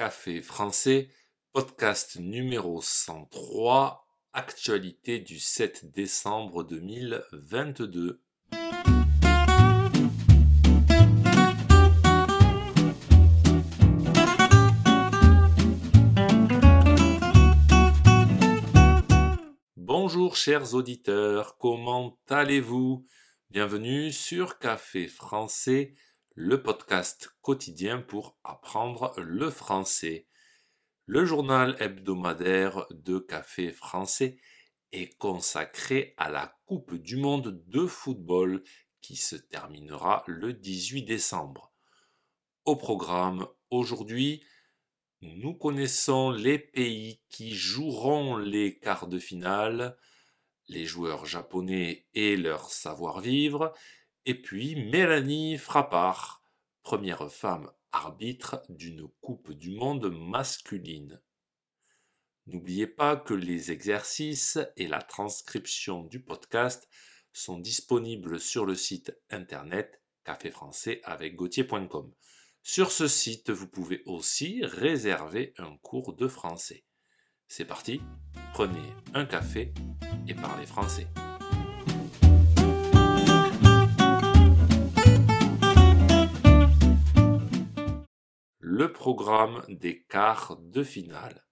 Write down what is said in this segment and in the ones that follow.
Café français, podcast numéro 103, actualité du 7 décembre 2022. Bonjour chers auditeurs, comment allez-vous? Bienvenue sur Café français, le podcast quotidien pour apprendre le français. Le journal hebdomadaire de Café français est consacré à la Coupe du monde de football qui se terminera le 18 décembre. Au programme aujourd'hui, nous connaissons les pays qui joueront les quarts de finale, les joueurs japonais et leur savoir-vivre, et puis Mélanie Frappard, première femme arbitre d'une Coupe du Monde masculine. N'oubliez pas que les exercices et la transcription du podcast sont disponibles sur le site internet café français avec gauthier.com. Sur ce site, vous pouvez aussi réserver un cours de français. C'est parti, prenez un café et parlez français. Programme des quarts de finale.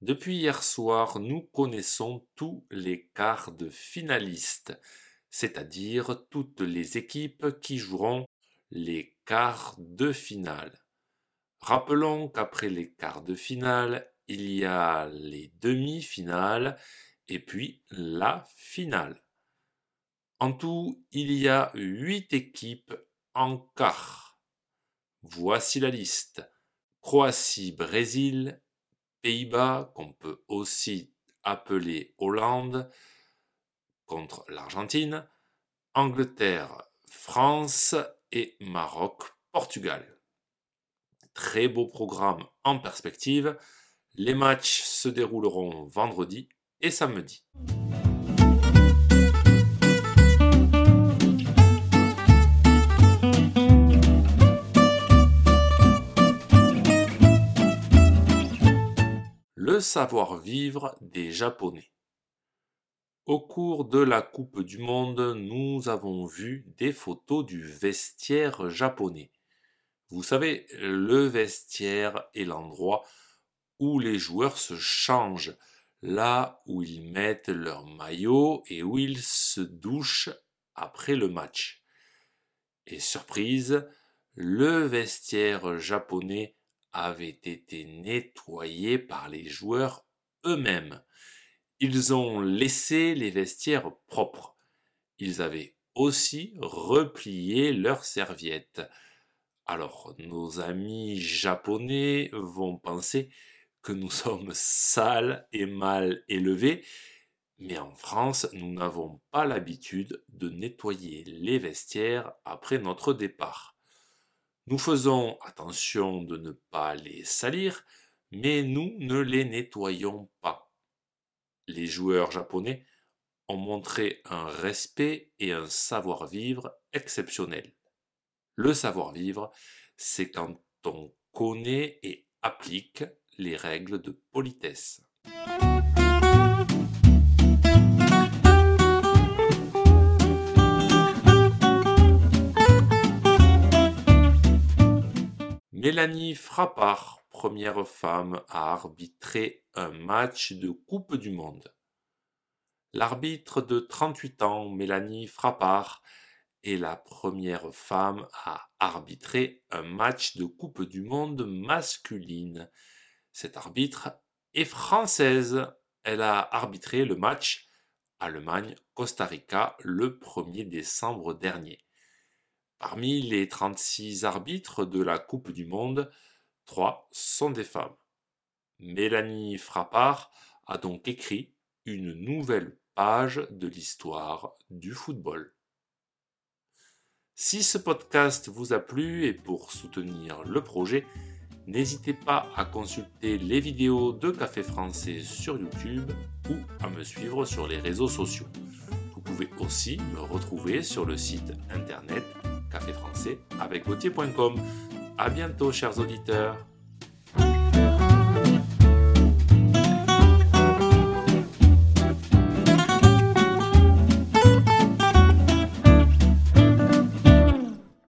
Depuis hier soir, nous connaissons tous les quarts de finalistes, c'est-à-dire toutes les équipes qui joueront les quarts de finale. Rappelons qu'après les quarts de finale, il y a les demi-finales et puis la finale. En tout, il y a huit équipes en quart. Voici la liste. Croatie, Brésil, Pays-Bas, qu'on peut aussi appeler Hollande, contre l'Argentine, Angleterre, France et Maroc-Portugal. Très beau programme en perspective. Les matchs se dérouleront vendredi et samedi. Savoir-vivre des Japonais. Au cours de la Coupe du Monde, nous avons vu des photos du vestiaire japonais. Vous savez, le vestiaire est l'endroit où les joueurs se changent, là où ils mettent leur maillot et où ils se douchent après le match. Et surprise, le vestiaire japonais avait été nettoyé par les joueurs eux-mêmes. Ils ont laissé les vestiaires propres. Ils avaient aussi replié leurs serviettes. Alors nos amis japonais vont penser que nous sommes sales et mal élevés, mais en France, nous n'avons pas l'habitude de nettoyer les vestiaires après notre départ. Nous faisons attention de ne pas les salir, mais nous ne les nettoyons pas les joueurs japonais ont montré un respect et un savoir-vivre exceptionnel. Le savoir-vivre, c'est quand on connaît et applique les règles de politesse. Mélanie Frappard première femme à arbitrer un match de Coupe du Monde. L'arbitre de 38 ans, Mélanie Frappard, est la première femme à arbitrer un match de Coupe du Monde masculine. Cette arbitre est française. Elle a arbitré le match Allemagne-Costa Rica le 1er décembre dernier. Parmi les 36 arbitres de la Coupe du Monde, Trois sont des femmes. Mélanie Frappard a donc écrit une nouvelle page de l'histoire du football. Si ce podcast vous a plu et pour soutenir le projet, n'hésitez pas à consulter les vidéos de Café Français sur YouTube ou à me suivre sur les réseaux sociaux. Vous pouvez aussi me retrouver sur le site internet café français avec A bientôt, chers auditeurs.